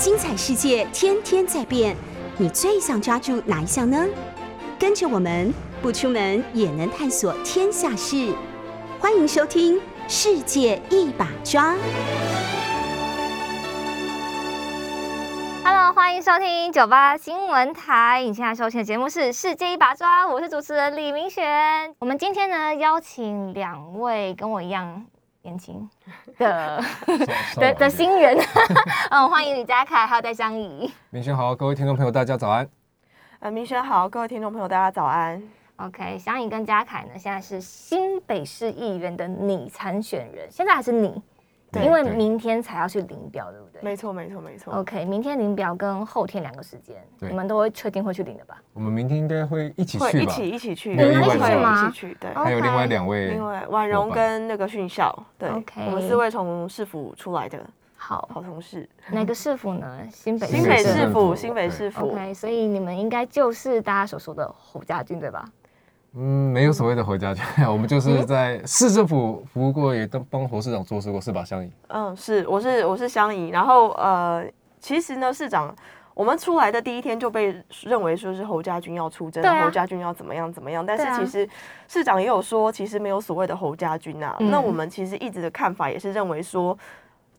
精彩世界天天在变，你最想抓住哪一项呢？跟着我们不出门也能探索天下事，欢迎收听《世界一把抓》。Hello，欢迎收听九八新闻台。你现在收听的节目是《世界一把抓》，我是主持人李明璇。我们今天呢，邀请两位跟我一样年轻的的的新人，嗯，欢迎李佳凯还有戴香怡。明轩好，各位听众朋友，大家早安。呃，明轩好，各位听众朋友，大家早安。OK，香怡跟佳凯呢，现在是新北市议员的拟参选人，现在还是你，对因为明天才要去领表，对不对？没错，没错，没错。OK，明天领表跟后天两个时间，对你们都会确定会去领的吧？我们明天应该会一起会去吧？一起一起去，没有意外会的话一起去，对。哦还有另外两位另外婉容跟那个训校，对 OK 我们四位从市府出来的好，好同事。哪个市府呢？新 北新北市府新北市府。OK，所以你们应该就是大家所说的侯家军，对吧？嗯，没有所谓的回家军，我们就是在市政府服务过，也都帮侯市长做事过，是吧？相宜。嗯，是，我是我是香怡。然后呃，其实呢，市长。我们出来的第一天就被认为说是侯家军要出征，啊侯家军要怎么样怎么样。但是其实市长也有说，其实没有所谓的侯家军啊。嗯那我们其实一直的看法也是认为说，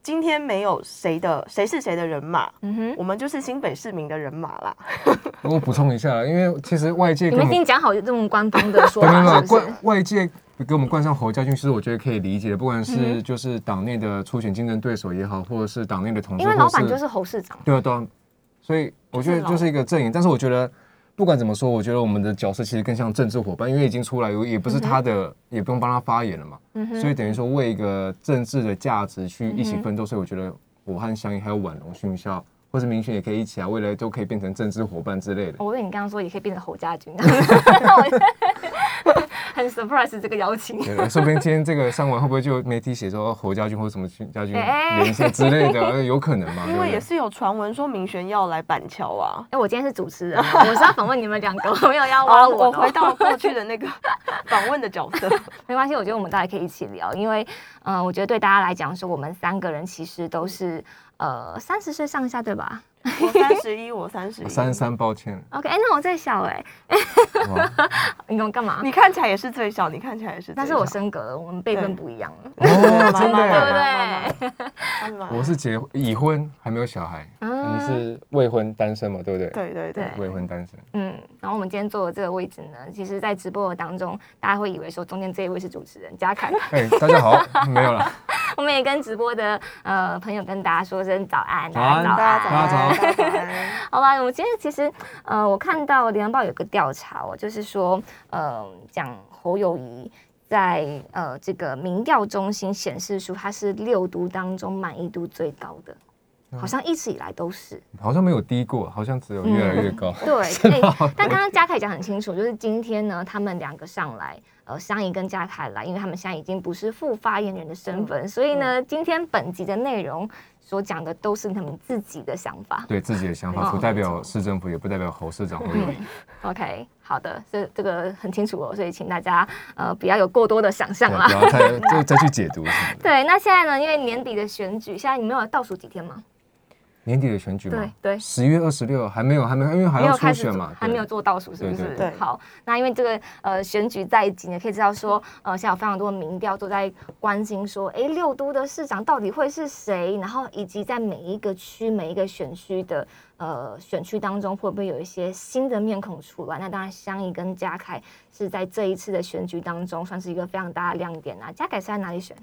今天没有谁的谁是谁的人马，嗯哼，我们就是新北市民的人马啦。我补充一下啦，因为其实外界你们已经讲好这种官方的说法，是不是冠？外界给我们冠上侯家军，其实我觉得可以理解，不管嗯是就是党内的初选竞争对手也好，或者是党内的同事，因为老板就是侯市长，对啊对啊，所以我觉得就是一个阵营，但是我觉得。不管怎么说，我觉得我们的角色其实更像政治伙伴，因为已经出来，也不是他的，也不用帮他发言了嘛。嗯所以等于说为一个政治的价值去一起奋斗，所以我觉得我和香音还有婉容、训校或者明轩也可以一起啊，未来都可以变成政治伙伴之类的。我以为你刚刚说也可以变成侯家军，那我很 surprise 这个邀请。对，说不定今天这个上完会不会就媒体写说侯家军或者什么家军哎连线之类的，呃有可能嘛？对不对因为也是有传闻说明轩要来板桥啊。哎，我今天是主持人，我是要访问你们两个，我没有要。我回到过去的那个 访问的角色。没关系，我觉得我们大家可以一起聊，因为，嗯、我觉得对大家来讲说，我们三个人其实都是呃三十岁上下，对吧我三十一，我三十一，三十三，抱歉，？OK，哎、那我最小哎、哇，你跟我干嘛？你看起来也是最小，你看起来也是。但是我升格了，我们辈分不一样了。哦，真的对不，对？我是结已婚还没有小孩，嗯你是未婚单身嘛？对不对？对对对，未婚单身。嗯，然后我们今天坐的这个位置呢，其实在直播的当中，大家会以为说中间这一位是主持人嘉凯，哎，大家好，没有了，我们也跟直播的呃朋友跟大家说声早安，早安大大家早安，早安。好吧，我们今天其实呃，我看到《联合报》有个调查哦，就是说呃，讲侯友谊在呃这个民调中心显示出他是六都当中满意度最高的，好像一直以来都是。好像没有低过，好像只有越来越高。对，哎但刚刚嘉凯讲很清楚，就是今天呢，他们两个上来，呃，香怡跟嘉凯来，因为他们现在已经不是副发言人的身份，所以呢，今天本集的内容所讲的都是他们自己的想法。对自己的想哦法，不代表市政府，也不代表侯市长侯友谊。OK，好的，这这个很清楚哦，所以请大家呃不要有过多的想象对，啦不。要再再再去解读。对，那现在呢，因为年底的选举，现在你们有倒数几天吗？年底的选举嘛对，对十月二十六还没有，还没有，因为还要初选嘛，对还没有做倒数，是不是？好，那因为这个呃选举在即，你可以知道说，呃，现在有非常多的民调都在关心说，哎，六都的市长到底会是谁？然后以及在每一个区、每一个选区的呃选区当中，会不会有一些新的面孔出来？那当然，香怡跟嘉凯是在这一次的选举当中算是一个非常大的亮点啊。嘉凯是在哪里选？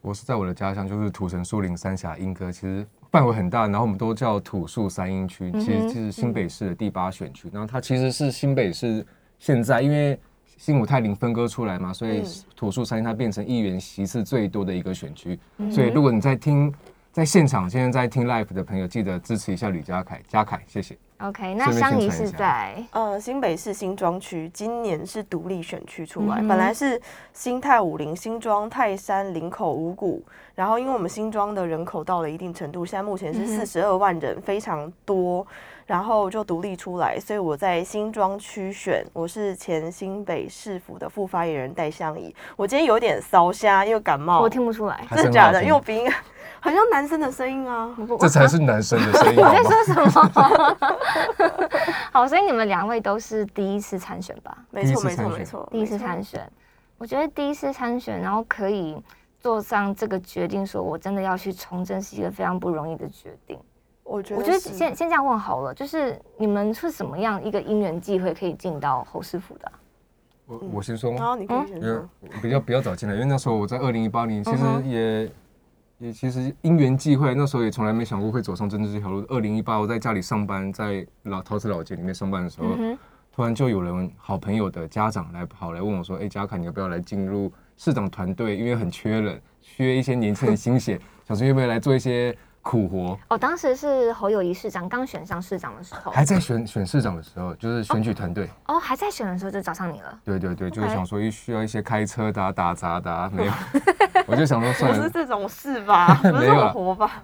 我是在我的家乡，就是土城树林三峡莺歌，其实范围很大，然后我们都叫土树三英区，其实是新北市的第八选区。然后它其实是新北市现在因为新武泰林分割出来嘛，所以土树三英它变成议员席次最多的一个选区。所以如果你在听在现场现在在听 live 的朋友，记得支持一下吕家凯，家凯，谢谢。OK，那顺便香怡是在呃，新北市新庄区今年是独立选区出来，嗯本来是新泰五林、新庄、泰山、林口、五股，然后因为我们新庄的人口到了一定程度，现在目前是四十二万人，非常多，然后就独立出来，所以我在新庄区选，我是前新北市府的副发言人戴相仪。我今天有点烧瞎，因为感冒，我听不出来，真的假的？因为我鼻音，好像男生的声音啊。这才是男生的 声音，你？在说什么？好，所以你们两位都是第一次参选吧？没错，没错，第一次参选没错，第一次参选，我觉得第一次参选，然后可以做上这个决定，说我真的要去从政，是一个非常不容易的决定。我觉得我觉得先先这样问好了，就是你们是什么样一个因缘际会可以进到侯师傅的啊、我我先说吗？然后你可以先说，我比较比较早进来，因为那时候我在二零一八年，其实嗯也、也其实因缘际会，那时候也从来没想过会走上政治这条路。二零一八我在家里上班，在老陶瓷老街里面上班的时候，嗯，突然就有人好朋友的家长来跑来问我说：“哎、嘉凯，你要不要来进入市长团队？因为很缺人，缺一些年轻人新血，想说要不要来做一些苦活？”哦，当时是侯友谊市长刚选上市长的时候，还在选选市长的时候，就是选举团队。哦还在选的时候就找上你了。对对对，就是想说一需要一些开车的、啊、打杂的、啊，没有，我就想说算了不是，这种事吧？不是这没有活吧？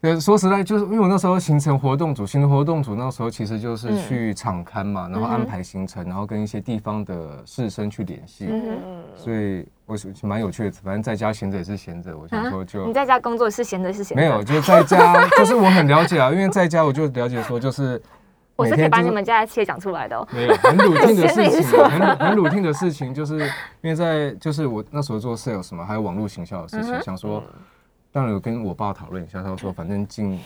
对，说实在，就是因为我那时候形成活动组，形成活动组那时候其实就是嗯。去场刊嘛，然后安排行程，然后跟一些地方的士绅去联系，嗯所以我是蛮有趣的。反正在家闲着也是闲着，我想说就、啊你在家工作是闲着是闲的，没有，就是在家，就是我很了解啊，因为在家我就了解说，就是 我是可以把你们家的企业讲出来的哦。没有很 routine 的事情，很 很 routine 的事情，就是因为在就是我那时候做 sales 嘛，还有网络行销的事情，嗯想说，当然有跟我爸讨论一下，他说反正进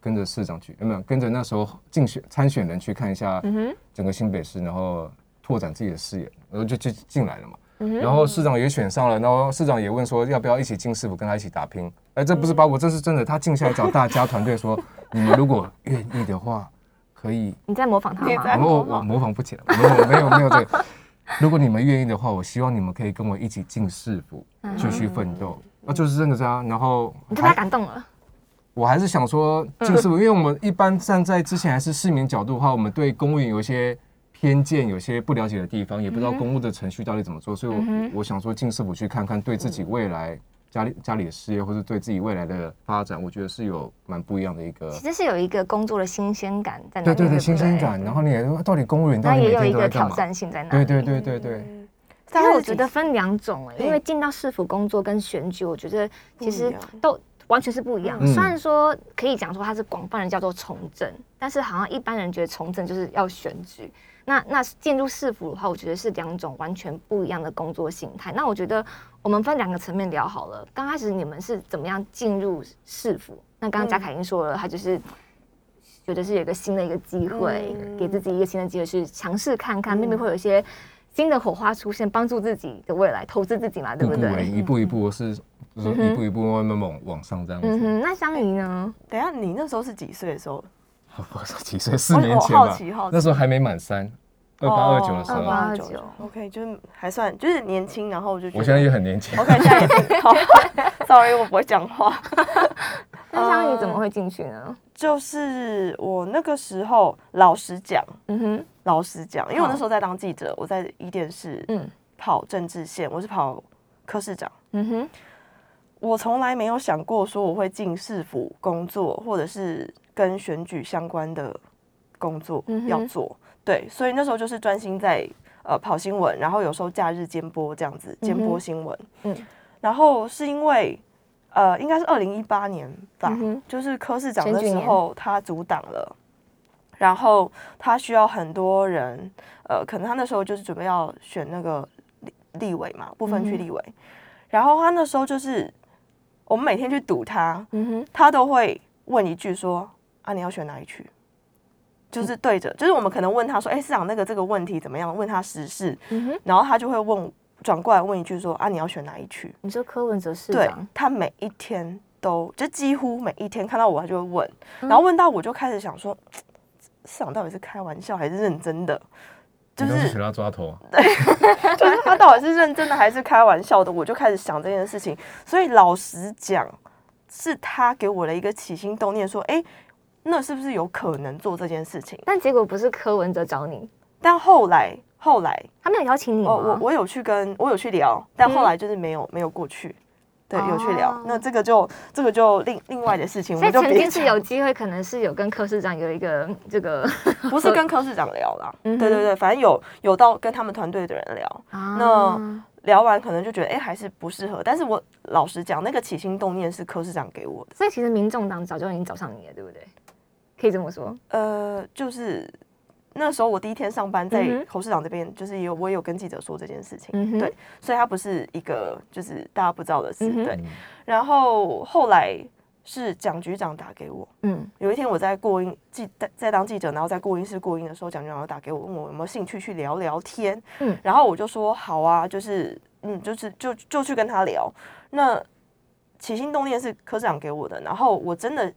跟着市长去，有没有跟着那时候竞选参选人去看一下整个新北市，然后拓展自己的视野，然后就就进来了嘛。然后市长也选上了，然后市长也问说要不要一起进市府跟他一起打拼。哎，这不是把我，这是真的。他静下来找大家团队说，你们如果愿意的话，可以 你在模仿他吗？我我模仿模仿不起来，没有没有没有这个。如果你们愿意的话，我希望你们可以跟我一起进市府，继续奋斗。啊，就是这个啊。然后你被他感动了。我还是想说进市府，因为我们一般站在之前还是市民角度的话，我们对公务员有一些偏见，有些不了解的地方，也不知道公务的程序到底怎么做，所以我嗯我想说进市府去看看，对自己未来家里家里的事业，或者对自己未来的发展，我觉得是有蛮不一样的一个。其实是有一个工作的新鲜感在那对对对，新鲜感。然后你也说到底公务员到底每那也有一天都在干嘛？个挑战性在那。对对对对对。嗯但是我觉得分两种哎、对因为进到市府工作跟选举，我觉得其实都完全是不一样。嗯虽然说可以讲说它是广泛人叫做从政，但是好像一般人觉得从政就是要选举。那那进入市府的话，我觉得是两种完全不一样的工作形态。那我觉得我们分两个层面聊好了。刚开始你们是怎么样进入市府？那刚刚贾凯英说了，他就是。觉得是有一个新的一个机会，嗯给自己一个新的机会去尝试看看，妹妹会有一些新的火花出现，帮助自己的未来，投资自己嘛，对不步步为对？一步一步，我是一步一步慢慢往往上这样子。嗯哼，那香姨呢？等一下，你那时候是几岁的时候？我说几岁？四年前吧我好奇好，奇那时候还没满三，二八二九的时候。二八二九 OK，就是还算就是年轻，然后我就觉得我现在也很年轻。OK，现在也是好，Sorry，我不会讲话。那香姨怎么会进去呢？就是我那个时候，老实讲，嗯哼，老实讲，因为我那好时候在当记者，我在一电视嗯跑政治线，我是跑科市长。嗯哼，我从来没有想过说我会进市府工作，或者是跟选举相关的工作要做。对，所以那时候就是专心在呃跑新闻，然后有时候假日兼播这样子兼播新闻。嗯然后是因为呃，应该是二零一八年吧，嗯就是柯市长的选举年时候他阻挡了，然后他需要很多人，呃，可能他那时候就是准备要选那个立立委嘛，不分区立委，然后他那时候就是我们每天去堵他，嗯哼，他都会问一句说啊，你要选哪一区？就是对着，就是我们可能问他说，哎、市长那个这个问题怎么样？问他时事，嗯，然后他就会问转过来问一句说啊，你要选哪一区？你说柯文哲市对长，他每一天都就几乎每一天看到我，他就会问，嗯然后问到我就开始想说，市长到底是开玩笑还是认真的？就是学他抓头啊，就是他到底是认真的还是开玩笑的？我就开始想这件事情。所以老实讲，是他给我的一个起心动念，说，哎、那是不是有可能做这件事情？但结果不是柯文哲找你，但后来后来，他没有邀请你我我有去跟我有去聊，但后来就是没有没有过去。对，有去聊哦。那这个就这个就另另外的事情，我所以们就曾经是有机会，可能是有跟柯市长有一个这个 不是跟柯市长聊啦，对对对，反正有有到跟他们团队的人聊，啊那聊完可能就觉得哎、还是不适合，但是我老实讲，那个起心动念是柯市长给我的，所以其实民众党早就已经找上你了，对不对？可以这么说。呃，就是那时候我第一天上班在侯市长这边，就是也有我也有跟记者说这件事情，嗯对，所以他不是一个就是大家不知道的事，嗯对。然后后来是蒋局长打给我，嗯有一天我在过音记在在当记者，然后在过音室过音的时候，蒋局长就打给我，问我有没有兴趣去聊聊天。嗯然后我就说好啊，就是嗯，就是就就去跟他聊。那起心动念是科长给我的，然后我真的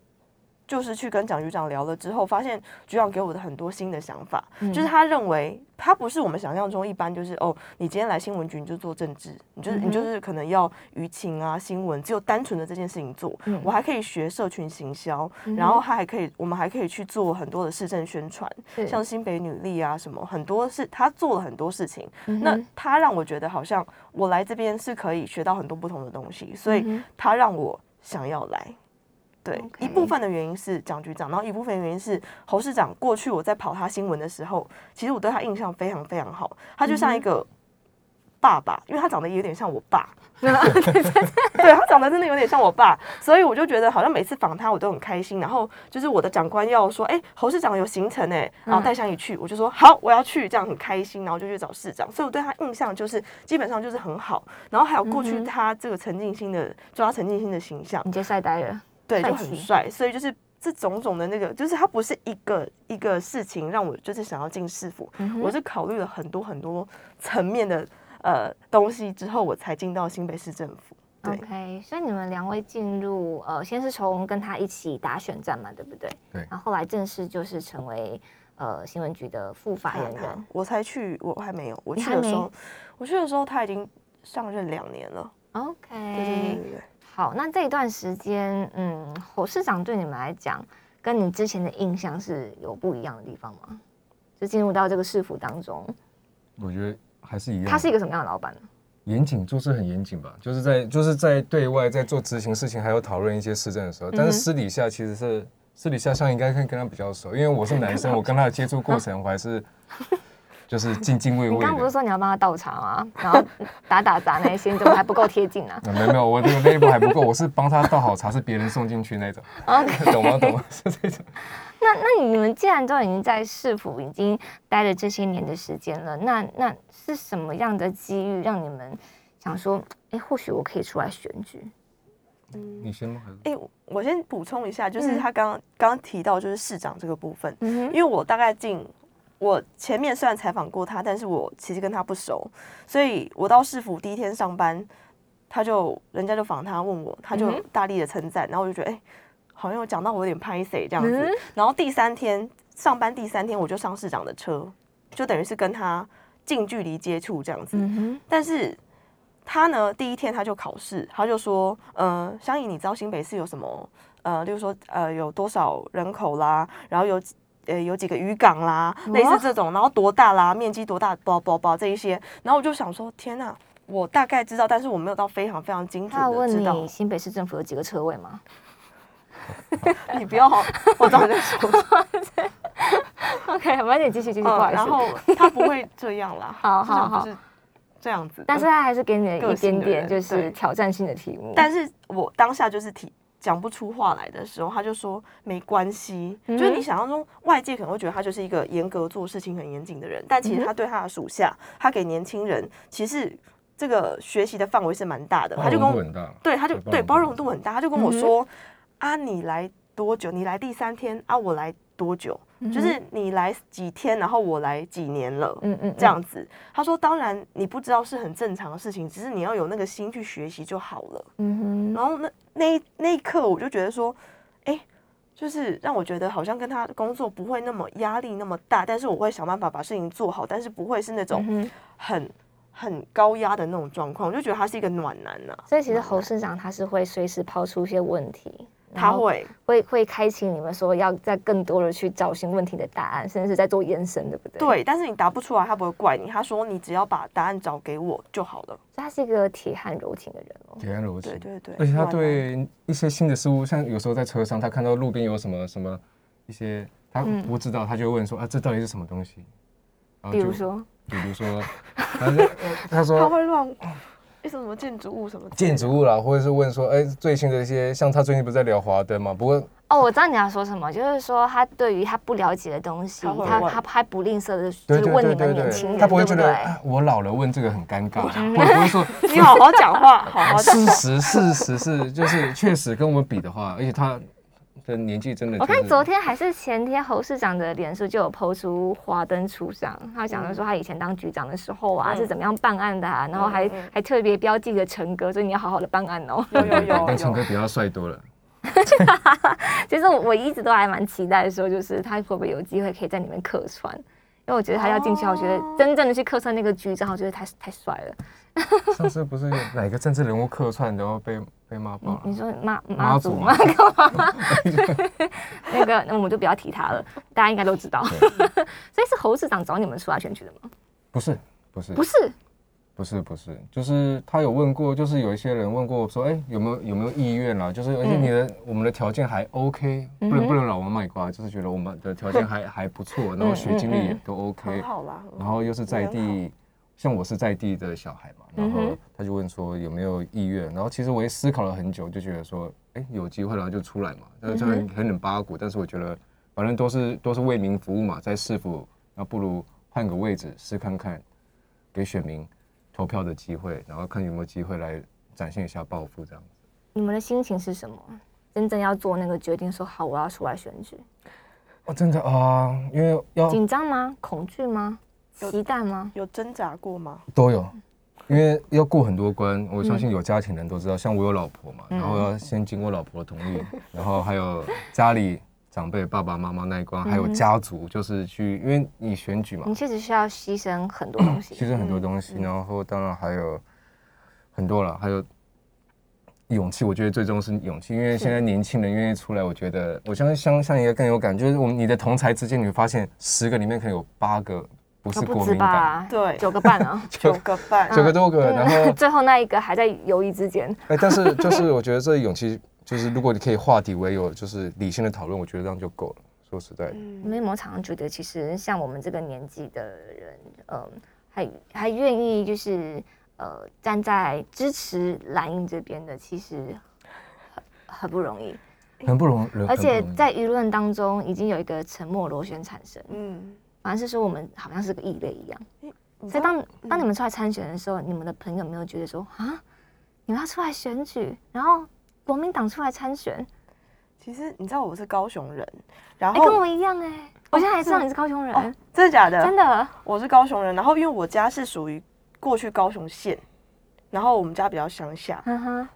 就是去跟蒋局长聊了之后，发现局长给我的很多新的想法，嗯就是他认为他不是我们想象中一般，就是哦，你今天来新闻局你就做政治，你就是、嗯你就是可能要舆情啊新闻，只有单纯的这件事情做。嗯我还可以学社群行销，嗯然后他还可以，我们还可以去做很多的市政宣传，像新北女力啊什么，很多是他做了很多事情。那他让我觉得好像我来这边是可以学到很多不同的东西，所以他让我想要来。对一部分的原因是蒋局长，然后一部分原因是侯市长。过去我在跑他新闻的时候，其实我对他印象非常非常好，他就嗯像一个爸爸，因为他长得也有点像我爸。对他长得真的有点像我爸，所以我就觉得好像每次访他我都很开心。然后就是我的长官要说，哎、侯市长有行程哎，然后带上一去，我就说好，我要去，这样很开心，然后就去找市长。所以我对他印象就是基本上就是很好。然后还有过去他这个陈静心的抓陈静心的形象，你接晒呆了。对，就很帅。所以就是这种种的那个，就是他不是一个一个事情让我就是想要进市府，嗯我是考虑了很多很多层面的呃东西之后，我才进到新北市政府。对 OK，所以你们两位进入呃，先是从跟他一起打选战嘛，对不对？对然后后来正式就是成为呃新闻局的副发言他人。我才去，我还没有。我去的时候，我去的时候他已经上任两年了。OK，对对对。好，那这一段时间，嗯，侯市长对你们来讲，跟你之前的印象是有不一样的地方吗？就进入到这个市府当中，我觉得还是一样。他是一个什么样的老板呢？严谨，做事很严谨吧，就是在就是在对外在做执行事情，还有讨论一些市政的时候，但是私底下其实是私底下像应该跟跟他比较熟，因为我是男生，我跟他的接触过程我还是就是敬敬畏畏你刚刚不是。说你要帮他倒茶吗？然后打打杂那些，你怎么还不够贴近啊啊 没有没有，我这个 level 还不够，我是帮他倒好茶，是别人送进去那种，？OK，懂吗？懂吗？是这种。那那你们既然都已经在市府已经待了这些年的时间了，那那是什么样的机遇让你们想说，哎，或许我可以出来选举？嗯你先吗？哎、我先补充一下，就是嗯他刚刚刚刚提到就是市长这个部分，嗯因为我大概进我前面虽然采访过他，但是我其实跟他不熟，所以我到市府第一天上班，他就人家就访他问我，他就大力的称赞，然后我就觉得哎、好像有讲到我有点拍 C 这样子，嗯然后第三天上班第三天我就上市长的车，就等于是跟他近距离接触这样子，嗯，但是他呢，第一天他就考试，他就说，呃，香怡，你知道新北市有什么？呃，例如说，呃，有多少人口啦，然后有几呃有几个渔港啦，类似这种，然后多大啦，面积多大，包包包这一些，然后我就想说，天呐，我大概知道，但是我没有到非常非常精准他有问的知道你。新北市政府有几个车位吗？你不要好，我早就说，OK，晚点继续继续，不好嗯，意思。然后他不会这样啦，好好好这样子，但是他还是给你了一点点就是挑战性的题目。但是我当下就是提讲不出话来的时候，他就说没关系，嗯就是你想象中外界可能会觉得他就是一个严格做事情很严谨的人，但其实他对他的属下，他给年轻人其实这个学习的范围是蛮大的，他就跟我。对他就对对包包容度容度很大，他就跟我说、啊，你来多久？你来第三天？啊，我来多久？就是你来几天，然后我来几年了。嗯嗯，这样子，他说：“当然，你不知道是很正常的事情，只是你要有那个心去学习就好了。”嗯哼，然后那那一那一刻，我就觉得说，哎、就是让我觉得好像跟他工作不会那么压力那么大，但是我会想办法把事情做好，但是不会是那种嗯。很很高压的那种状况。我就觉得他是一个暖男呐、所以其实侯市长他是会随时抛出一些问题，他会会会开启你们说要再更多的去找寻问题的答案，甚至是在做延伸，对不对？，对，但是你答不出来，他不会怪你。他说你只要把答案找给我就好了。所以他是一个铁汉柔情的人哦。铁汉柔情对。对对，而且他对一些新的事物，像有时候在车上，他看到路边有什么什么一些他嗯不知道，他就问说啊，这到底是什么东西？然后比如说，比如说，他 说他他会乱，一什么建筑物什么建筑物啦，或者是问说，哎，最新的一些，像他最近不是在聊华灯嘛？不过哦，我知道你要说什么，就是说他对于他不了解的东西他，他还不吝啬的，就对对是问你们年轻人，他不会对不对？觉得哎我老了问这个很尴尬，我不会说 你好好讲话，好好讲。事实事实是就是确实跟我们比的话，而且他的年纪真的、就是，我看昨天还是前天，侯市长的脸书就有抛出华灯初上，他讲的说他以前当局长的时候啊、嗯是怎么样办案的、啊，然后还、嗯嗯还特别标记了陈哥，所以你要好好的办案哦。有有有跟陈哥比他帅多了。其实我我一直都还蛮期待说，就是他会不会有机会可以在里面客串，因为我觉得他要进去，我觉得哦真正的去客串那个局长，我觉得太太帅了。上次不是有哪个政治人物客串，然后被被骂爆了？你说妈妈妈祖祖吗吗？那个那我们就不要提他了，大家应该都知道。所以是侯市长找你们出来选举的吗？不是不是不是，不是不是，就是他有问过，就是有一些人问过说，哎、有没有有没有意愿啦？就是而且你的、我们的条件还 OK，不能不能老王卖瓜，就是觉得我们的条件还还不错，然后学经历也都 OK。然后又是在人地，像我是在地的小孩嘛，然后他就问说有没有意愿，然后其实我也思考了很久，就觉得说，哎，有机会然后就出来嘛，但是虽然很冷八股，但是我觉得反正都是都是为民服务嘛，在市府，那不如换个位置试看看，给选民投票的机会，然后看有没有机会来展现一下抱负这样子。你们的心情是什么？真正要做那个决定，说好我要出来选举，哦，真的啊，因为要紧张吗？恐惧吗？有期待吗？有挣扎过吗？都有，因为要过很多关。我相信有家庭人都知道，像我有老婆嘛，然后要先经过老婆的同意，然后还有家里长辈爸爸妈妈那一关，还有家族，就是去，因为你选举嘛你，确实需要牺牲很多东西。牺牲很多东西，然后当然还有很多了，还有。勇气，我觉得最终是勇气，因为现在年轻人愿意出来，我觉得我相信像像一个更有感，就是我们你的同才之间，你会发现十个里面可能有八个不是都不止国民党，吧？对 九个半啊。九个半，九个多个，然后最后那一个还在犹豫之间。哎，但是就是我觉得这勇气，就是如果你可以化敌为友，就是理性的讨论，我觉得这样就够了。说实在的，嗯你们有没有常常觉得，其实像我们这个年纪的人，嗯，还还愿意就是呃站在支持蓝营这边的，其实很很不容易。很不容易，而且在舆论当中，已经有一个沉默螺旋产生，嗯，反而是说我们好像是个异类一样。所以当当你们出来参选的时候，你们的朋友没有觉得说啊，你们要出来选举，然后国民党出来参选，其实你知道我是高雄人，然后、跟后我一样哎、我现在还知道你是高雄人，哦，真的假的？真的。我是高雄人，然后因为我家是属于过去高雄县，然后我们家比较乡下，嗯哼，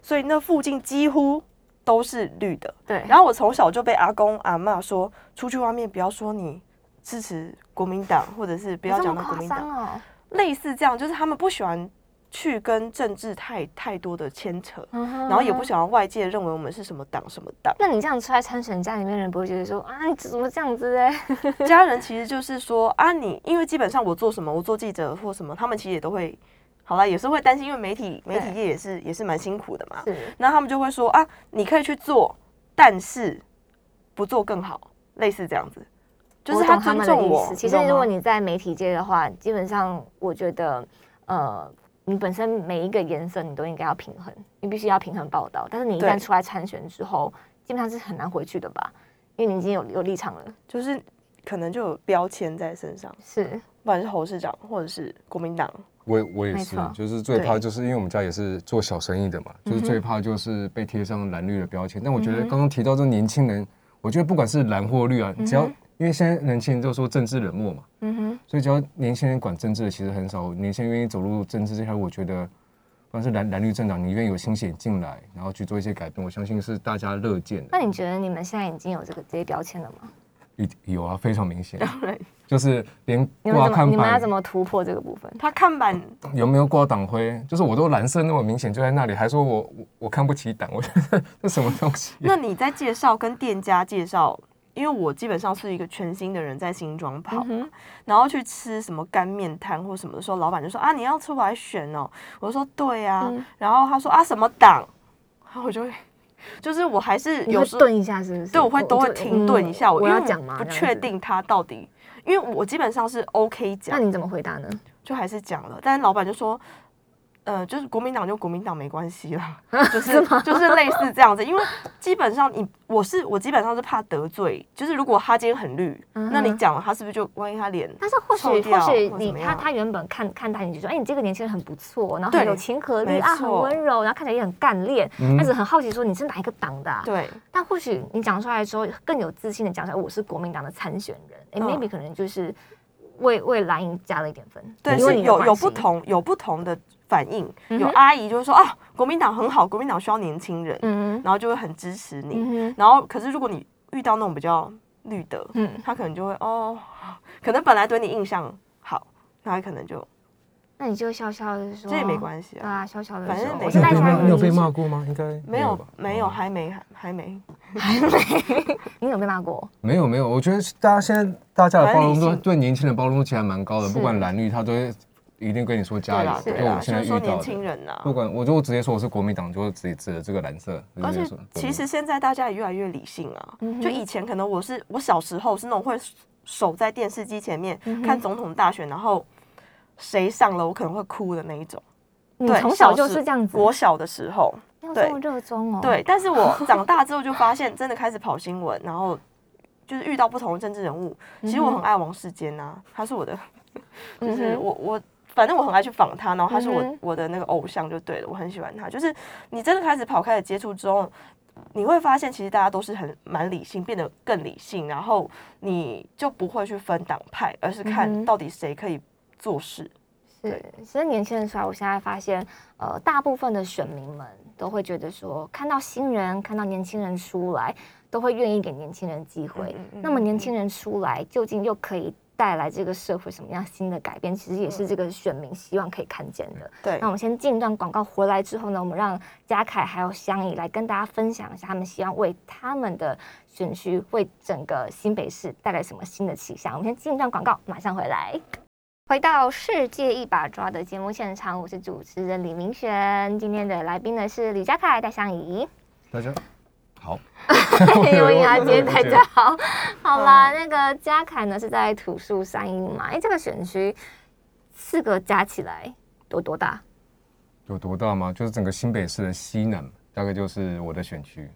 所以那附近几乎都是绿的。对。然后我从小就被阿公阿嬷说，出去外面不要说你支持国民党，或者是不要讲到国民党，哦。类似这样，就是他们不喜欢去跟政治太太多的牵扯，嗯哼然后也不。喜欢外界认为我们是什么党什么党。那你这样出来参选，家里面人不会觉得说啊，你怎么这样子哎？家人其实就是说啊，你因为基本上我做什么，我做记者或什么，他们其实也都会，好啦，也是会担心，因为媒体媒体业也是也是蛮辛苦的嘛。是，那他们就会说啊，你可以去做，但是不做更好，类似这样子，就是他尊重我们的意思。。其实如果你在媒体界的话，基本上我觉得，呃，你本身每一个颜色你都应该要平衡，你必须要平衡报道。但是你一旦出来参选之后，基本上是很难回去的吧？因为你已经有有立场了。就是可能就有标签在身上，是，不管是侯市长或者是国民党，我也我也是，就是最怕就是因为我们家也是做小生意的嘛，就是最怕就是被贴上蓝绿的标签。但我觉得刚刚提到这年轻人，我觉得不管是蓝或绿啊，只要因为现在年轻人都说政治冷漠嘛，嗯哼，所以只要年轻人管政治的，其实很少年轻人愿意走入政治这条路。我觉得，不管是蓝蓝绿政党，你愿意有心血进来，然后去做一些改变，我相信是大家乐见的。那你觉得你们现在已经有这个这些标签了吗？有有啊，非常明显，就是连挂看板你们要怎么突破这个部分？他看板有没有挂党徽，就是我都蓝色那么明显就在那里，还说我我我看不起党，我觉得这什么东西？那你在介绍跟店家介绍，因为我基本上是一个全新的人在新庄跑，嗯然后去吃什么干面摊或什么的时候，老板就说啊你要出来选哦，我说对啊，嗯然后他说啊什么党，然后我就会就是我还是有时候顿一下，是不是？对我会都会停顿一下，嗯我要讲吗？不。确定他到底，因为我基本上是 OK 讲那，你怎么回答呢？就还是讲了，但是老板就说。呃，就是国民党就国民党没关系啦，就是就是 类似这样子，因为基本上你我是我基本上是怕得罪，就是如果他今天很绿，嗯那你讲了他是不是就万一他脸但是或许或许你他他原本看看待你就说，哎，你这个年轻人很不错，然后很对有亲和力啊，很温柔，然后看起来也很干练，嗯但是很好奇说你是哪一个党的啊？对但或许你讲出来之后，更有自信的讲出来，我是国民党的参选人，哎、嗯 m a y b e 可能就是为为蓝营加了一点分，对，是有有不同有不同的反应，嗯有阿姨就会说啊，国民党很好，国民党需要年轻人，嗯然后就会很支持你，嗯，然后可是如果你遇到那种比较绿的，嗯，他可能就会哦，可能本来对你印象好，那他可能就那你就笑笑的说，这也没关系啊，对啊，小小的反正你有被骂？你有被吟骂过吗？应该没有吧？没有还没还没。还没，你有被骂过？没有没有，我觉得大家现在大家的包容度对年轻人包容度其实还蛮高的，不管蓝绿，他都会一定跟你说加油对啦。对啦，就我现就是说年在遇到的，轻人呐、不管我就直接说我是国民党，就会直接指着这个蓝色。而且其实现在大家也越来越理性啊。就以前可能我是我小时候是那种会守在电视机前面、看总统大选，然后谁上了我可能会哭的那一种。你对，从小就是这样子，我小的时候，对你有这么热衷哦？对，但是我长大之后就发现，真的开始跑新闻，然后就是遇到不同的政治人物。其实我很爱王世坚呐，他是我的，就是我我反正我很爱去访他，然后他是我、嗯我的那个偶像就对了，我很喜欢他。就是你真的开始跑开始接触之后，你会发现其实大家都是很蛮理性，变得更理性，然后你就不会去分党派，而是看到底谁可以做事。是，其实年轻人出来，我现在发现，呃，大部分的选民们都会觉得说，看到新人，看到年轻人出来，都会愿意给年轻人机会。那么年轻人出来，究竟又可以带来这个社会什么样新的改变？其实也是这个选民希望可以看见的。对那我们先进一段广告，回来之后呢，我们让嘉凯还有香怡来跟大家分享一下，他们希望为他们的选区、为整个新北市带来什么新的气象。我们先进一段广告，马上回来。回到世界一把抓的节目现场，我是主持人李明璇。今天的来宾呢是李嘉凯、戴香怡。大家好，优雅姐，大家好。好啦，那个嘉凯呢是在土树山阴嘛？哎，这个选区四个加起来有多大？有多大吗？就是整个新北市的西南，大概就是我的选区。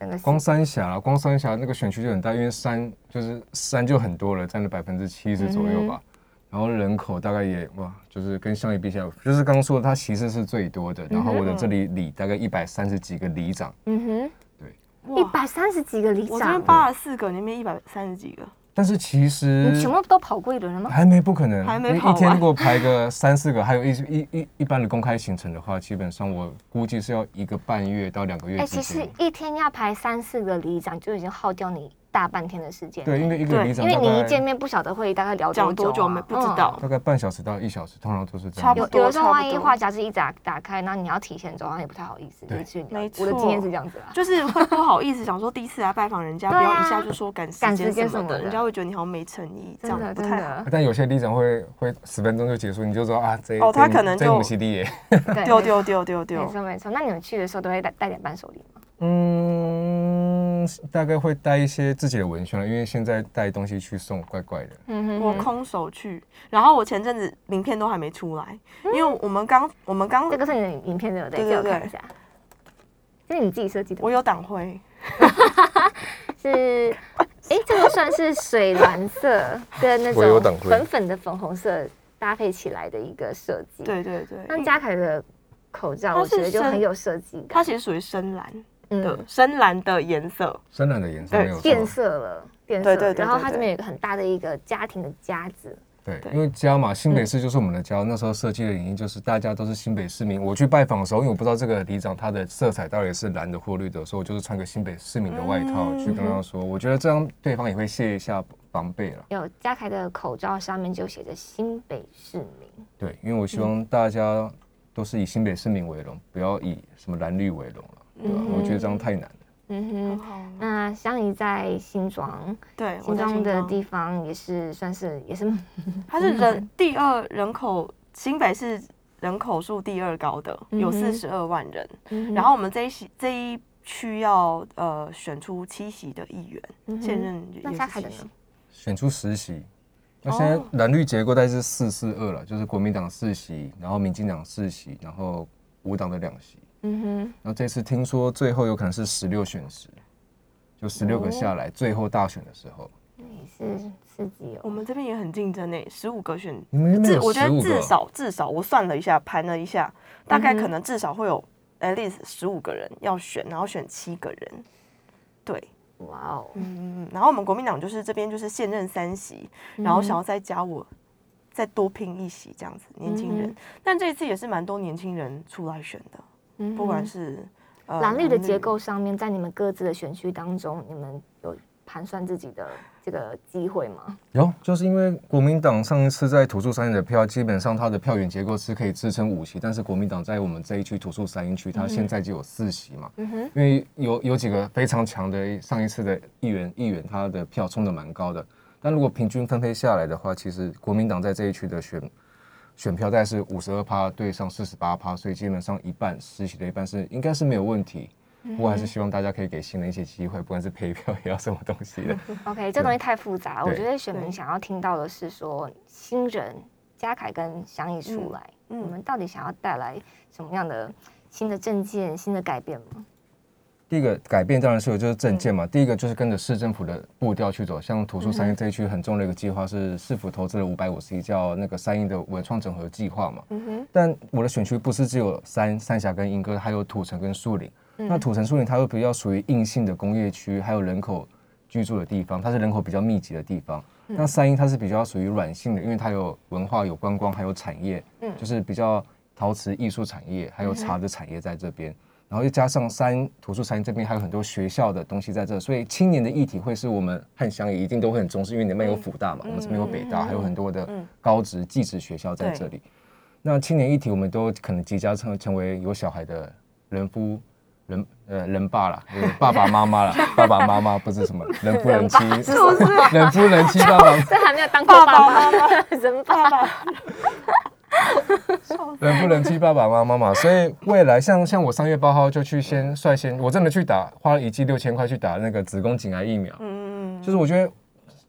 整个光三峡，光三峡那个选区就很大，因为山就是山就很多了，占了百分之七十左右吧。然后人口大概也哇，就是跟乡里比起来，就是刚刚说的，它其实是最多的。然后我的这里里大概一百三十几个里长，嗯。哼，一百三十几个里长我这边长，八十四个，那边一百三十几个。但是其实你全部都跑过一轮了吗？还没不可能，还没跑完一天如果排个三四个，还有一一一一般的公开行程的话，基本上我估计是要一个半月到两个月哎，之其实。一天要排三四个里长，就已经耗掉你大半天的时间。对，因为一个因为你一见面不晓得会大概聊讲多久啊没不知道嗯大概半小时到一小时，通常都是这样。差不多有有的时候万一话匣子一打打开，然后你要提前走，好像也不太好意思，就对去聊没我的经验是这样子啦。就是会不好意思想说第一次来拜访人家，不要一下就说赶时赶时间什么的，人家会觉得你好像没诚意，这样不太好。的，但有些里长会会十分钟就结束，你就知道啊，这哦他可能就母系地耶。对丢丢丢丢没丢，错没错。那你们去的时候都会带带点伴手礼吗？嗯，大概会带一些自己的文宣了，因为现在带东西去送怪怪的。嗯哼我空手去，然后我前阵子名片都还没出来，因为我们刚我们刚这个是你的影片对不对？对对对借我看一下。这是你自己设计的？我有党徽，是，哎，这个算是水蓝色跟那种粉粉的粉红色搭配起来的一个设计。。对对对，那嘉凯的口罩，我觉得就很有设计感。它其实属于深蓝的嗯，深蓝的颜色，深蓝的颜色对没有变色了，变色了。对对对然后它这边有一个很大的一个家庭的家字，对，因为家嘛，新北市就是我们的家。那时候设计的原因就是大家都是新北市民。我去拜访的时候，因为我不知道这个里长他的色彩到底是蓝的或绿的，所以我就是穿个新北市民的外套嗯去跟他说。我觉得这样对方也会卸一下防备了。有嘉凯的口罩上面就写着新北市民。对，因为我希望大家都是以新北市民为荣，不要以什么蓝绿为荣了，对吧？嗯我觉得这样太难了。嗯哼，那香怡在新庄，对，我新庄的地方也是算是也是 它是人第二人口，新北市人口数第二高的，有四十二万人。嗯然后我们这一席这一区要呃选出七席的议员，现任那也是七席嘉凯的呢？选出十席。那现在哦蓝绿结构大概是四四二了，就是国民党四席，然后民进党四席，然后无党的两席。嗯哼，然后这次听说最后有可能是十六选十，就十六个下来，最后大选的时候，那也是刺激哦。我们这边也很竞争诶，十五个选，至我觉得至少至少我算了一下，盘了一下，大概可能至少会有 at least 十五个人要选，然后选七个人，对，哇哦，嗯，然后我们国民党就是这边就是现任三席，然后想要再加我。再多拼一席这样子，年轻人，嗯但这一次也是蛮多年轻人出来选的，嗯不管是呃蓝绿的结构上面，在你们各自的选区当中，你们有盘算自己的这个机会吗？有，就是因为国民党上一次在土著三营的票，基本上它的票源结构是可以支撑五席，但是国民党在我们这一区土著三营区，它现在就有四席嘛。嗯哼，因为有有几个非常强的上一次的议员，议员他的票冲的蛮高的，但如果平均分配下来的话，其实国民党在这一区的选选票大概是五十二趴对上四十八趴，所以基本上一半实习的一半是应该是没有问题。不过还是希望大家可以给新人一些机会，不管是配票也要什么东西的。OK，这东西太复杂了，我对觉得选民想要听到的是说，新人嘉凯跟祥义出来，嗯你们到底想要带来什么样的新的政见、新的改变吗？第一个改变当然是有就是政见嘛，第一个就是跟着市政府的步调去走，像土树三营这一区很重的一个计划是市府投资了五百五十亿，叫那个三营的文创整合计划嘛。嗯哼，但我的选区不是只有三三峡跟莺歌，还有土城跟树林。嗯那土城树林它又比较属于硬性的工业区，还有人口居住的地方，它是人口比较密集的地方。嗯那三英它是比较属于软性的，因为它有文化、有观光，还有产业，嗯就是比较陶瓷艺术产业，还有茶的产业在这边。然后又加上三土树山这边还有很多学校的东西在这，所以青年的议题会是我们汉乡也一定都会很重视，因为你们有辅大嘛，我们这边有北大，还有很多的嗯高职、技职学校在这里。那青年议题，我们都可能即将成成为有小孩的人夫。人呃人爸啦，就是爸爸妈妈啦，爸爸妈妈不是什么 人夫人妻，人夫人妻爸爸 这还没有当过爸爸。爸妈妈。人爸爸，人不人妻爸爸妈妈嘛，所以未来像像我三月八号就去先率先，我真的去打，花了一剂六千块去打那个子宫颈癌疫苗。嗯嗯，就是我觉得，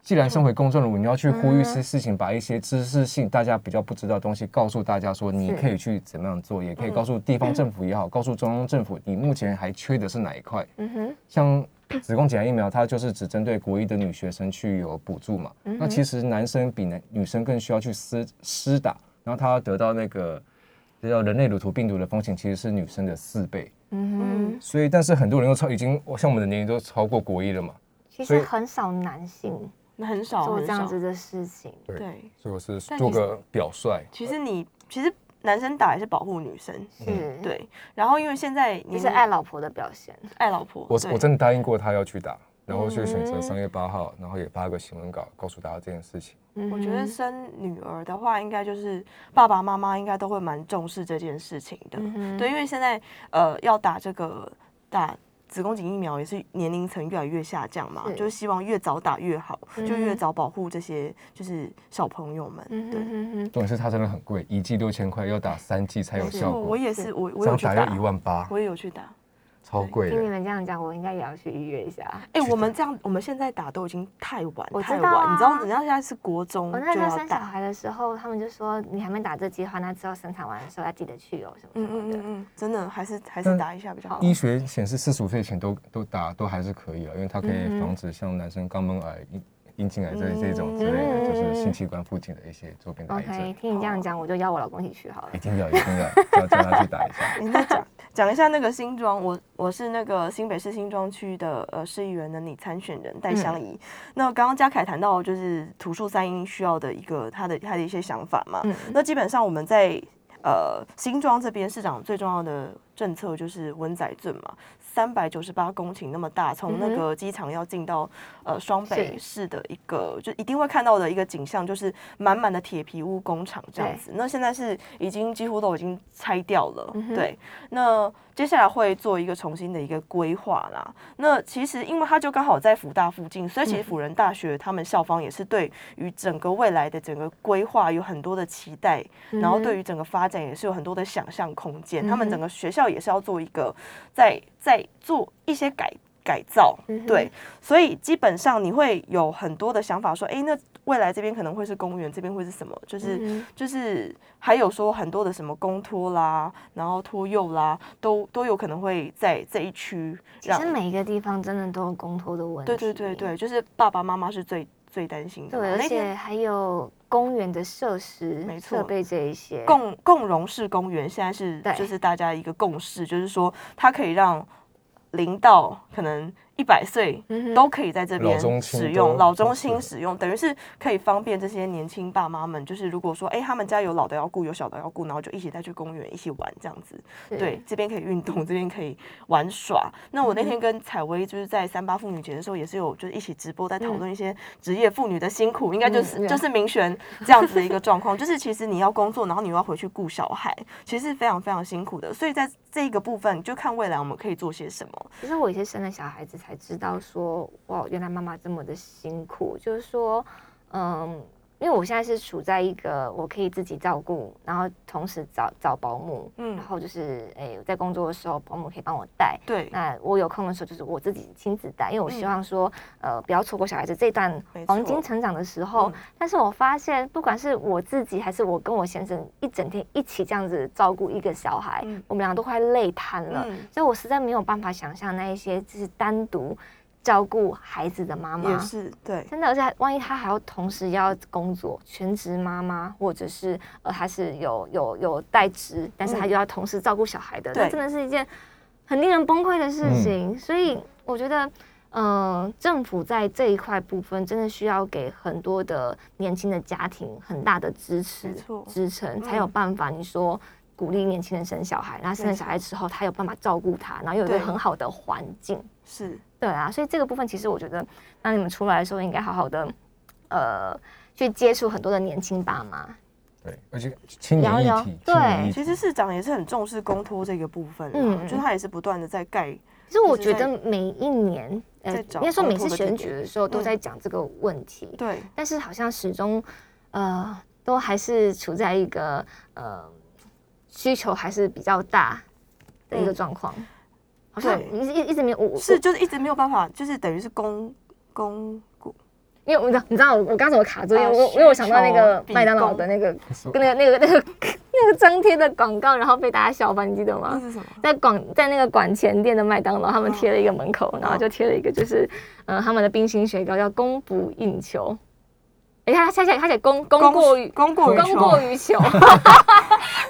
既然身为公众人物，你要去呼吁一些事情，把一些知识性大家比较不知道的东西告诉大家，说你可以去怎么样做，也可以告诉地方政府也好，告诉中央政府，你目前还缺的是哪一块。嗯哼，像子宫颈癌疫苗，它就是只针对国一的女学生去有补助嘛。那其实男生比男女生更需要去施施打，然后他得到那个这叫人类乳头病毒的风险，其实是女生的四倍。嗯哼，所以，但是很多人都超已经，像我们的年龄都超过国一了嘛。其所以实很少男性很少做这样子的事情。对做个表率。其实你其实男生打也是保护女生，是，，对。然后因为现在你是爱老婆的表现。爱老婆，我我真的答应过他要去打，然后就选择嗯三月八号，然后也发个新闻稿告诉大家这件事情。我觉得嗯生女儿的话，应该就是爸爸妈妈应该都会蛮重视这件事情的。哼。对，因为现在呃要打这个打子宫颈疫苗，也是年龄层越来越下降嘛，是。就是希望越早打越好，就越嗯早保护这些就是小朋友们。嗯对。重点是它真的很贵，一剂六千块，要打三剂才有效果。我我，也是，我我这样有去打，打。要一万八，我也有去打。超贵听你。们这样讲，我应该也要去预约一下。哎、我们这样，我们现在打都已经太晚，我知太晚。你知道，人家现在是国中我那时候生小。孩的时候，他们就说你还没打这计划，那之后生产完的时候要记得去哦，什么嗯什么的。嗯嗯嗯，真的还是还是打一下比较好。医学显示四十五岁前都都打都还是可以啊，因为它可以防止像男生肛门癌、阴阴茎癌这这种之类嗯的，就是性器官附近的一些周边的癌 OK，症。听你这样讲，我就邀我老公一起去好了一。定要一定要要叫他去打一下。你再讲讲一下那个新庄，我我是那个新北市新庄区的呃市议员的拟参选人戴香怡。那刚刚嘉凯谈到就是土树三英需要的一个他的他的一些想法嘛，嗯。那基本上我们在呃新庄这边市长最重要的政策就是温仔圳嘛，三百九十八公顷那么大，从那个机场要进到呃双北市的一个就一定会看到的一个景象，就是满满的铁皮屋工厂这样子。那现在是已经几乎都已经拆掉了，嗯对。那接下来会做一个重新的一个规划啦。那其实因为它就刚好在福大附近，所以其实嗯辅仁大学他们校方也是对于整个未来的整个规划有很多的期待，然后对于整个发展也是有很多的想象空间。他们整个学校也是要做一个在在在做一些改改造，对，所以基本上你会有很多的想法，说，哎，那未来这边可能会是公园，这边会是什么？就是、嗯就是还有说很多的什么公托啦，然后托幼啦，都都有可能会在这一区其实每一个地方真的都有公托的问题。对对对对，就是爸爸妈妈是最最担心的。对，而且还有公园的设施、没错设备这一些。共共融式公园现在是对就是大家一个共识，就是说它可以让零到可能一百岁都可以在这边使用，老中都是青使用，等于是可以方便这些年轻爸妈们，就是如果说哎、他们家有老的要顾，有小的要顾，然后就一起带去公园一起玩这样子。对，这边可以运动，这边可以玩耍。那我那天跟采薇就是在三八妇女节的时候，也是有就是一起直播在讨论一些职业妇女的辛苦，应该就是、嗯就是明璇这样子的一个状况，就是其实你要工作，然后你又要回去顾小孩，其实是非常非常辛苦的。所以在这一个部分，就看未来我们可以做些什么。其实我也是生了小孩子才才知道说，哇，原来妈妈这么的辛苦。就是说，嗯，因为我现在是处在一个我可以自己照顾，然后同时找找保姆，嗯然后就是诶、我在工作的时候，保姆可以帮我带。对，那我有空的时候，就是我自己亲自带，因为我希望说，呃，不要错过小孩子这段黄金成长的时候。嗯但是我发现，不管是我自己还是我跟我先生一整天一起这样子照顾一个小孩，嗯我们两个都快累瘫了。嗯所以我实在没有办法想象那一些就是单独照顾孩子的妈妈也。是对，真的，而且万一她还要同时要工作，全职妈妈，或者是呃，她是有有有代职，但是她嗯又要同时照顾小孩的，那对真的是一件很令人崩溃的事情。所以我觉得，呃，政府在这一块部分真的需要给很多的年轻的家庭很大的支持支撑，嗯才有办法。你说。鼓励年轻人生小孩，然后生了小孩之后，他有办法照顾他，然后有一个很好的环境。是。对啊，所以这个部分其实我觉得，当你们出来的时候，应该好好的，呃，去接触很多的年轻爸妈。对，而且青年聊聊议题，对。其实市长也是很重视公托这个部分，嗯嗯，就他也是不断的在盖，其实我觉得每一年，呃，应该说每次选举的时候都嗯。在讲这个问题，对，但是好像始终，呃，都还是处在一个呃需求还是比较大的一个嗯。状况，好像一直一一直没有是就是一直没有办法，就是等于是供供股因为我知道，你知道我我刚怎么卡住，因为呃我因为我想到那需个麦当劳的那个 跟那个那个那个 那个张贴的广告，然后被大家笑翻，你记得吗？是什么？在广在那个管前店的麦当劳，他们贴了一个门口，然后就贴了一个就是呃他们的冰心雪糕叫供不应求。哎，他他写他写供供过于供过于供过于求，然后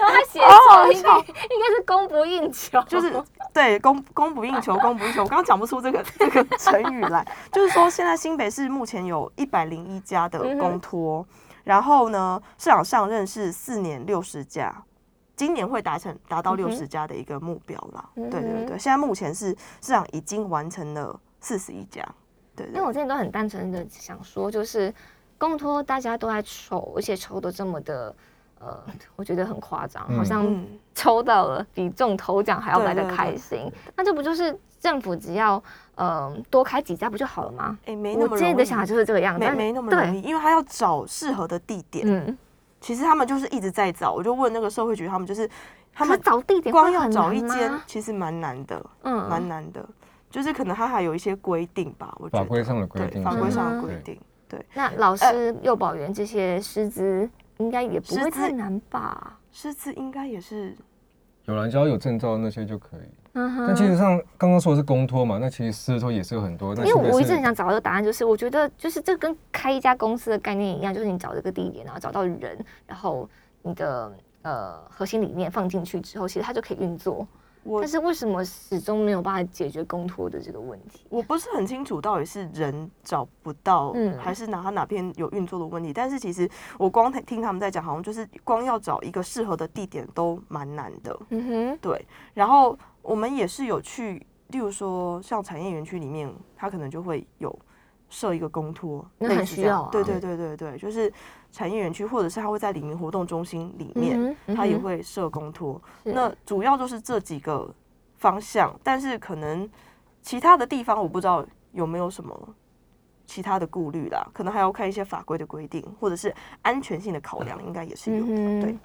他写错，应该应该是供不应求，就是对供供不应求，供不应求。我刚刚讲不出这个这个成语来，就是说现在新北市目前有一百零一家的公托，然后呢，市场上任是四年六十家。今年会达成达到六十家的一个目标啦，嗯对对对，现在目前是市场已经完成了四十一家，对对因为我之前都很单纯的想说，就是公托大家都在抽，而且抽的这么的，呃，我觉得很夸张，嗯。好像嗯，抽到了比中头奖还要来的对对对。开心。那这不就是政府只要呃多开几家不就好了吗？哎，没那我么容易，之前的想法就是这个样子，但没没那么对容易，因为他要找适合的地点，嗯，其实他们就是一直在找，我就问那个社会局，他们就是他们找地点光要找一间其实蛮难的，嗯。蛮难的，就是可能他还有一些规定吧，我觉得。法规上的规对定法规上嗯。的规定，对。那老师、幼保员这些师资应该也不会太难吧？师资应该也是有人只要有证照那些就可以。嗯哼但其实上刚刚说的是公托嘛，那其实私托也是有很多。但因为我一直很想找到一个答案，就是我觉得就是这跟开一家公司的概念一样，就是你找这个地点，然后找到人，然后你的呃核心理念放进去之后，其实它就可以运作。我但是为什么始终没有办法解决公托的这个问题？我不是很清楚到底是人找不到，嗯还是哪他哪边有运作的问题。但是其实我光听他们在讲，好像就是光要找一个适合的地点都蛮难的。嗯哼，对，然后我们也是有去，例如说像产业园区里面，它可能就会有设一个公托，那很需要啊对对对对对，就是产业园区，或者是它会在里面活动中心里面，嗯哼它也会设公托。那主要就是这几个方向，但是可能其他的地方我不知道有没有什么。其他的顾虑啦，可能还要看一些法规的规定，或者是安全性的考量，应该也是有的。嗯对，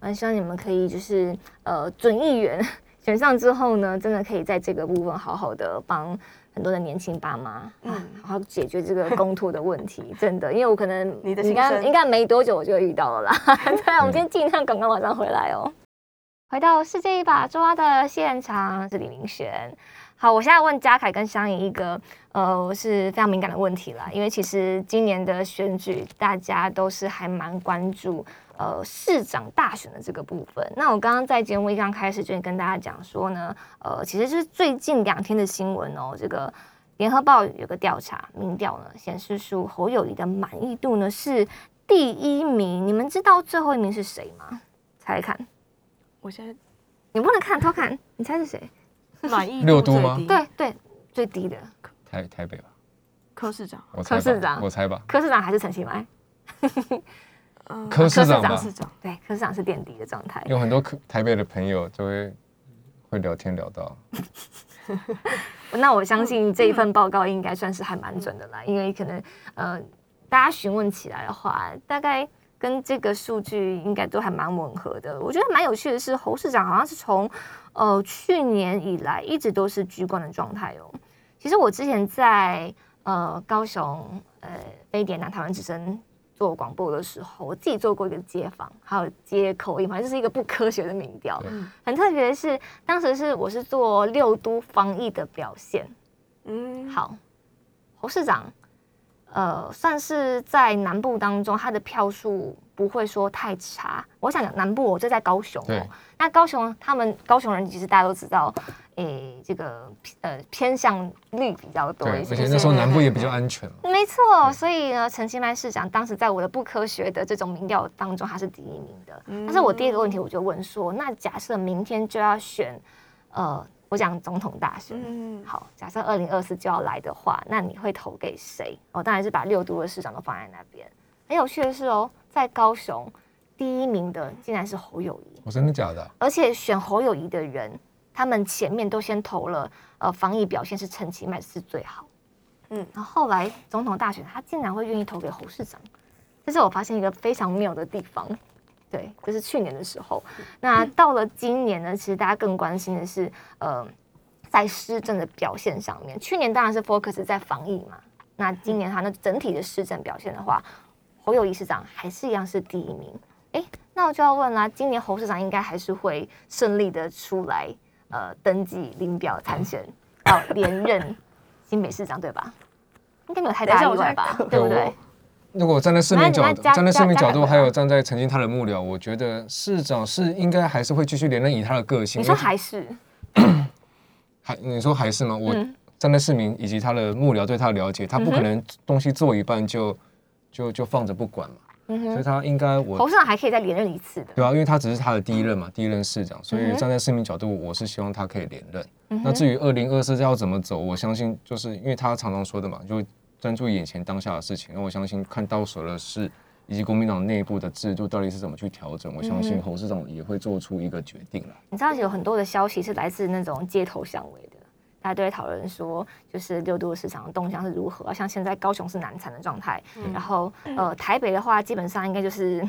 蛮希望你们可以就是呃准议员选上之后呢，真的可以在这个部分好好的帮很多的年轻爸妈，嗯，好好解决这个公托的问题。真的，因为我可能你的应该应该没多久我就会遇到了啦。对啊，我们今天尽量赶快马上回来哦。回到世界一把抓的现场，是李明璇。好，我现在问嘉凯跟香颖一个呃是非常敏感的问题啦，因为其实今年的选举，大家都是还蛮关注呃市长大选的这个部分。那我刚刚在节目一刚开始就跟大家讲说呢，呃，其实就是最近两天的新闻哦，这个联合报有个调查民调呢，显示出侯友谊的满意度呢是第一名。你们知道最后一名是谁吗？猜猜看，我现在你不能看偷看，你猜是谁？满意六都吗度最低对对，最低的台台北吧，柯市长，我猜吧柯市长我猜吧，柯市长还是陈其迈？嗯柯市长吧柯，市长，对，科市长是垫底的状态。有很多科台北的朋友就会会聊天聊到，那我相信这一份报告应该算是还蛮准的啦，因为可能呃，大家询问起来的话，大概跟这个数据应该都还蛮吻合的。我觉得蛮有趣的是，侯市长好像是从呃去年以来一直都是居冠的状态哦。其实我之前在呃高雄呃飞碟南台湾之声做广播的时候，我自己做过一个街访，还有街口音，反正就是一个不科学的民调。对很特别的是，当时是我是做六都防疫的表现。嗯，好，侯市长，呃，算是在南部当中，它的票数不会说太差。我想讲南部，我就在高雄对哦。那高雄他们高雄人其实大家都知道，诶、这个呃偏向率比较多，一些。而且那时候南部也比较安全嘛，没错，所以呢，陈其迈市长当时在我的不科学的这种民调当中，他是第一名的。但是我第一个问题我就问说，那假设明天就要选，呃，我讲总统大选，嗯，好，假设二零二四就要来的话，那你会投给谁？我、当然是把六都的市长都放在那边。很有趣的是哦，在高雄第一名的竟然是侯友谊，我真的假的啊？而且选侯友谊的人，他们前面都先投了，呃，防疫表现是陈其迈是最好，嗯嗯，然后后来总统大选，他竟然会愿意投给侯市长，这是我发现一个非常妙的地方。对，这是去年的时候。那到了今年呢，其实大家更关心的是，呃，在施政的表现上面。去年当然是 focus 在防疫嘛，那今年它那整体的施政表现的话，侯友谊市长还是一样是第一名。哎，那我就要问啦，今年侯市长应该还是会顺利的出来，呃，登记领表参选，到连任新北市长，对吧？应该没有太大的意外吧，对不对？如果站在市民角度，站在市民角度，还有站在曾经他的幕僚，我觉得市长是应该还是会继续连任，以他的个性。你说还是？还你说还是吗？我嗯站在市民以及他的幕僚对他的了解，他不可能东西做一半就就就放着不管嘛，所以他应该我侯市长还可以再连任一次的。对啊，因为他只是他的第一任嘛，第一任市长，所以站在市民角度，我是希望他可以连任。那至于二零二四要怎么走，我相信就是因为他常常说的嘛，就专注眼前当下的事情。那我相信看到手的事，以及国民党内部的制度到底是怎么去调整，我相信嗯侯市长也会做出一个决定了。你知道有很多的消息是来自那种街头巷尾的，大家都在讨论说，就是六都市场的动向是如何。像现在高雄是难产的状态，然后呃台北的话，基本上应该就是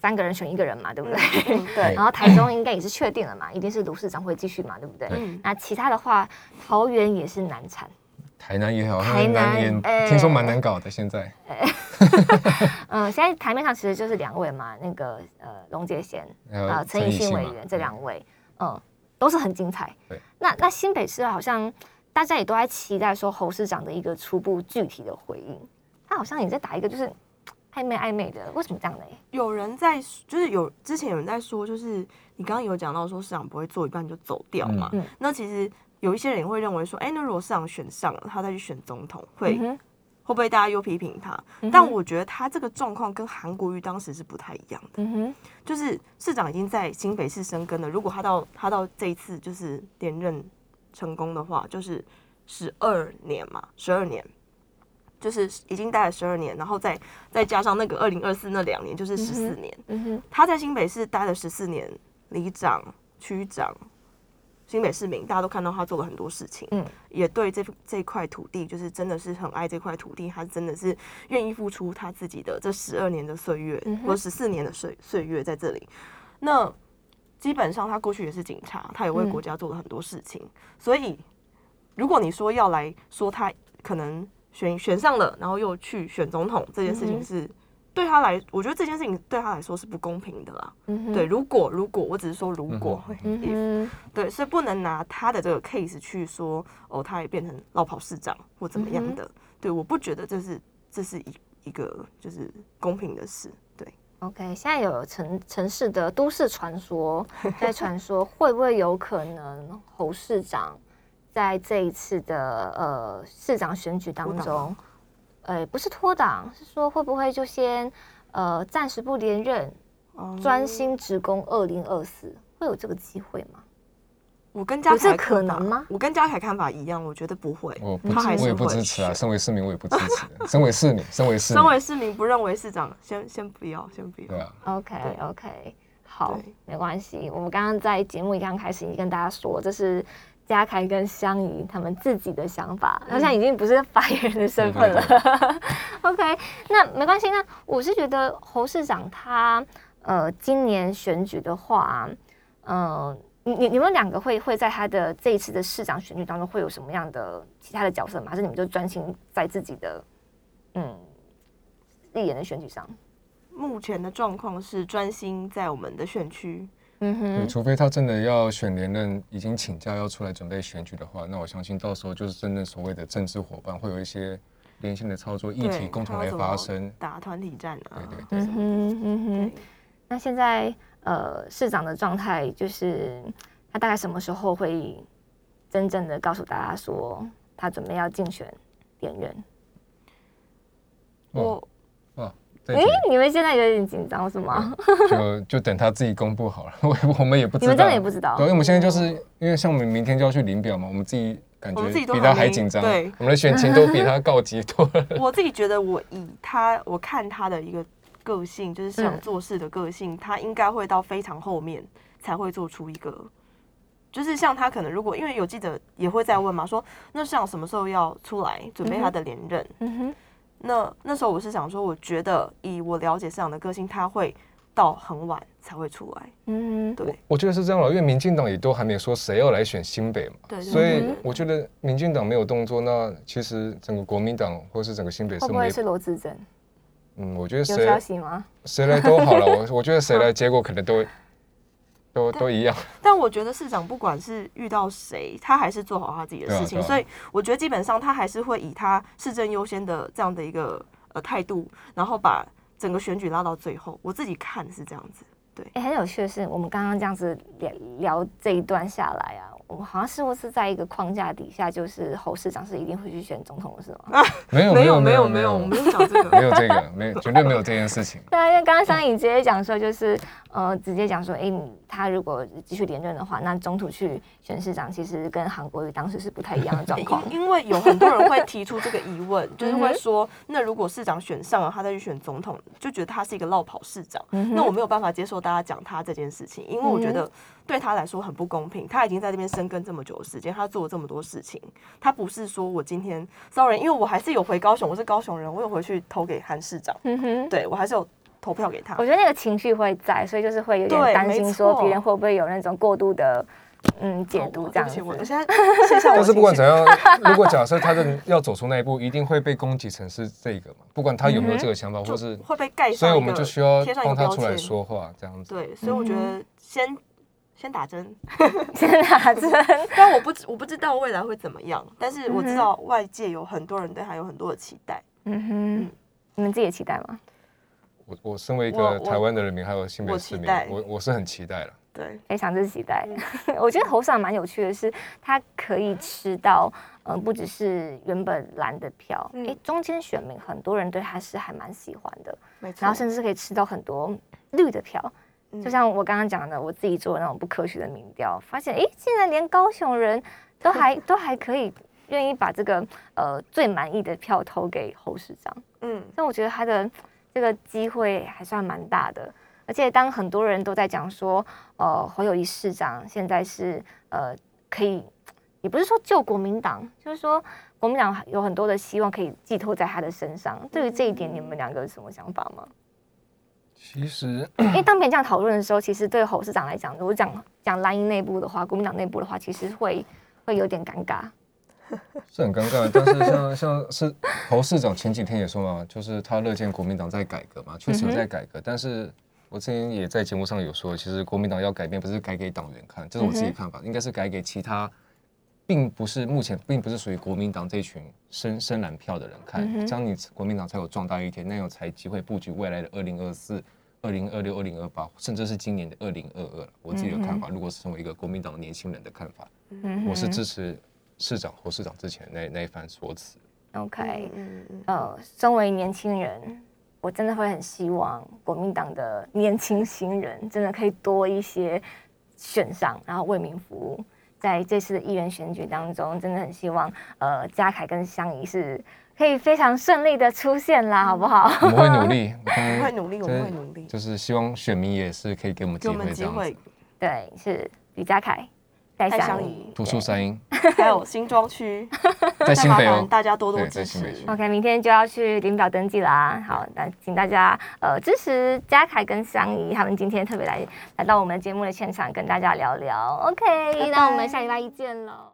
三个人选一个人嘛，对不对？嗯对 然后台中应该也是确定了嘛，一定是卢市长会继续嘛，对不对？嗯那其他的话，桃园也是难产，台南也好，台南听说蛮难搞的，现在。嗯、现在台面上其实就是两位嘛，那个呃龙杰贤啊，陈以信委嘛员这两位，嗯，都是很精彩。对，那那新北市好像大家也都在期待说侯市长的一个初步具体的回应，他好像也在打一个就是暧昧暧昧的，为什么这样呢？有人在，就是有之前有人在说，就是你刚刚有讲到说市长不会做一半就走掉嘛，那其实有一些人也会认为说，哎、那如果市长选上了，他再去选总统，会、嗯会不会大家又批评他？嗯但我觉得他这个状况跟韩国瑜当时是不太一样的，嗯哼，就是市长已经在新北市生根了，如果他到他到这一次就是连任成功的话，就是十二年嘛，十二年。就是已经待了十二年，然后再再加上那个二零二四那两年，就是十四年。嗯哼，他在新北市待了十四年，里长、区长、新北市民，大家都看到他做了很多事情，嗯也对这这块土地就是真的是很爱这块土地，他真的是愿意付出他自己的这十二年的岁月，或十四年的岁岁月在这里。那基本上他过去也是警察，他也为嗯国家做了很多事情，所以如果你说要来说他可能选选上了，然后又去选总统这件事情是。对他来，我觉得这件事情对他来说是不公平的啦。嗯对，，如果如果我只是说如果，嗯 if，对，所以不能拿他的这个 case 去说哦，他也变成落跑市长或怎么样的。对，我不觉得这是这是一一个就是公平的事。对，OK，现在有城城市的都市传说在传说，会不会有可能侯市长在这一次的呃市长选举当中，呃，不是脱党，是说会不会就先呃暂时不连任，嗯专心职工二零二四，会有这个机会吗？我跟嘉凯看法可能吗我跟嘉凯看法一样，我觉得不会。我不他还是我也不会支持啊，身为市民我也不支持。身为市民，身为市民身民，为市民不认为市长，先先不要，先不要。对啊，OK 对 OK，好对，没关系。我们刚刚在节目一刚开始已经跟大家说，这是嘉凯跟香怡他们自己的想法，好像已经不是发言人的身份了。OK，那没关系。那我是觉得侯市长他呃今年选举的话，呃，你你你们两个会会在他的这一次的市长选举当中会有什么样的其他的角色吗？还是你们就专心在自己的嗯立言的选举上？目前的状况是专心在我们的选区。嗯对，哼，除非他真的要选连任，已经请假要出来准备选举的话，那我相信到时候就是真正所谓的政治伙伴会有一些连线的操作，议对题共同来发生。打团体战啊。对对嗯哼嗯哼。那现在呃，市长的状态就是他大概什么时候会真正的告诉大家说他准备要竞选连任？我哇，这诶、一题你们现在有点紧张是吗？就就等他自己公布好了，我我们也不知道，你们真的也不知道？对，因为我们现在就是因为像我们明天就要去领表嘛，我们自己感觉比他还紧张，对。我们的选情都比他告急多了。我自己觉得，我以他，我看他的一个个性，就是想嗯做事的个性，他应该会到非常后面才会做出一个，就是像他可能如果因为有记者也会在问嘛，说那市长什么时候要出来准备他的连任？嗯哼，那那时候我是想说，我觉得以我了解市长的个性，他会到很晚才会出来。嗯，对，我觉得是这样了，因为民进党也都还没有说谁要来选新北嘛，对对所以嗯我觉得民进党没有动作，那其实整个国民党或是整个新北是不会是罗志珍？嗯，我觉得有消谁息吗？谁来都好了，我我觉得谁 来结果可能都都都一样。但我觉得市长不管是遇到谁，他还是做好他自己的事情，啊啊所以我觉得基本上他还是会以他市政优先的这样的一个呃态度，然后把整个选举拉到最后。我自己看是这样子，对哎、很有趣的是，我们刚刚这样子聊聊这一段下来啊，我们好像似乎是在一个框架底下，就是侯市长是一定会去选总统的，是吗？没有没有没有有有没有，我没有讲这个。没有这个，没有绝对没有这件事情。对啊，因为刚刚商颖直接讲说，就是呃，直接讲说，哎、你他如果继续连任的话，那中途去选市长，其实跟韩国瑜当时是不太一样的状况。因因为有很多人会提出这个疑问，就是会说，那如果市长选上了，他再去选总统，就觉得他是一个落跑市长。嗯那我没有办法接受大家讲他这件事情，因为我觉嗯得对他来说很不公平。他已经在这边深耕这么久的时间，他做了这么多事情，他不是说我今天 sorry，因为我还是有回高雄，我是高雄人，我有回去投给韩市长，嗯哼，对我还是有投票给他我。觉得那个情绪会在，所以就是会有点担心说别人会不会有那种过度的嗯解读这样子。我我现在 但是不管怎样，如果假设他的要走出那一步，一定会被攻击成是这个嘛？不管他有没有这个想法，或是会被盖上，所以我们就需要帮他出来说话，这样子。对，所以我觉嗯得先、先打针，先打针，但我不知我不知道未来会怎么样，但是我知道外界有很多人对他有很多的期待。嗯哼，你们自己也期待吗？我我身为一个台湾的人民，还有新北我市民我我是很期待了。对，非常之期待。我觉得侯上蛮有趣的是，他可以吃到，呃，不只是原本蓝的票，嗯诶，中间选民很多人对他是还蛮喜欢的，没错。然后甚至可以吃到很多绿的票。嗯就像我刚刚讲的，我自己做的那种不科学的民调，发现哎，竟然连高雄人都还 都还可以愿意把这个呃最满意的票投给侯市长。嗯，所以我觉得他的这个机会还算蛮大的。而且当很多人都在讲说，呃，侯友谊市长现在是呃可以，也不是说救国民党，就是说国民党有很多的希望可以寄托在他的身上。对于这一点，你们两个有什么想法吗？其实因为当别人这样讨论的时候，其实对侯市长来讲，如果讲讲蓝营内部的话，国民党内部的话，其实会会有点尴尬。是很尴尬，但是像像是侯市长前几天也说嘛，就是他乐见国民党在改革嘛，确实有在改革。但是我之前也在节目上有说，其实国民党要改变，不是改给党员看，这是我自己看法，应该是改给其他，并不是目前并不是属于国民党这群深深蓝票的人看，这样你国民党才有壮大一天，那样才机会布局未来的二零二四、二零二六、二零二八，甚至是今年的二零二二。我自己的看法，如果是成为一个国民党年轻人的看法，我是支持。市长或市长之前那那一番说辞，OK，呃，身为年轻人，我真的会很希望国民党的年轻新人真的可以多一些选上，然后为民服务。在这次的议员选举当中，真的很希望呃嘉凯跟香怡是可以非常顺利的出现啦，好不好？我们会努力，我们会努力，我们会努力，就是希望选民也是可以给我们机会这样子。对，是李嘉凯。在香宜、突出声音，还有新庄区，在新北哦，大家多多支持。OK，明天就要去领表登记啦。好，那请大家呃支持嘉凯跟香怡，他们今天特别来来到我们节目的现场，跟大家聊聊。OK，那我们下礼拜一见了。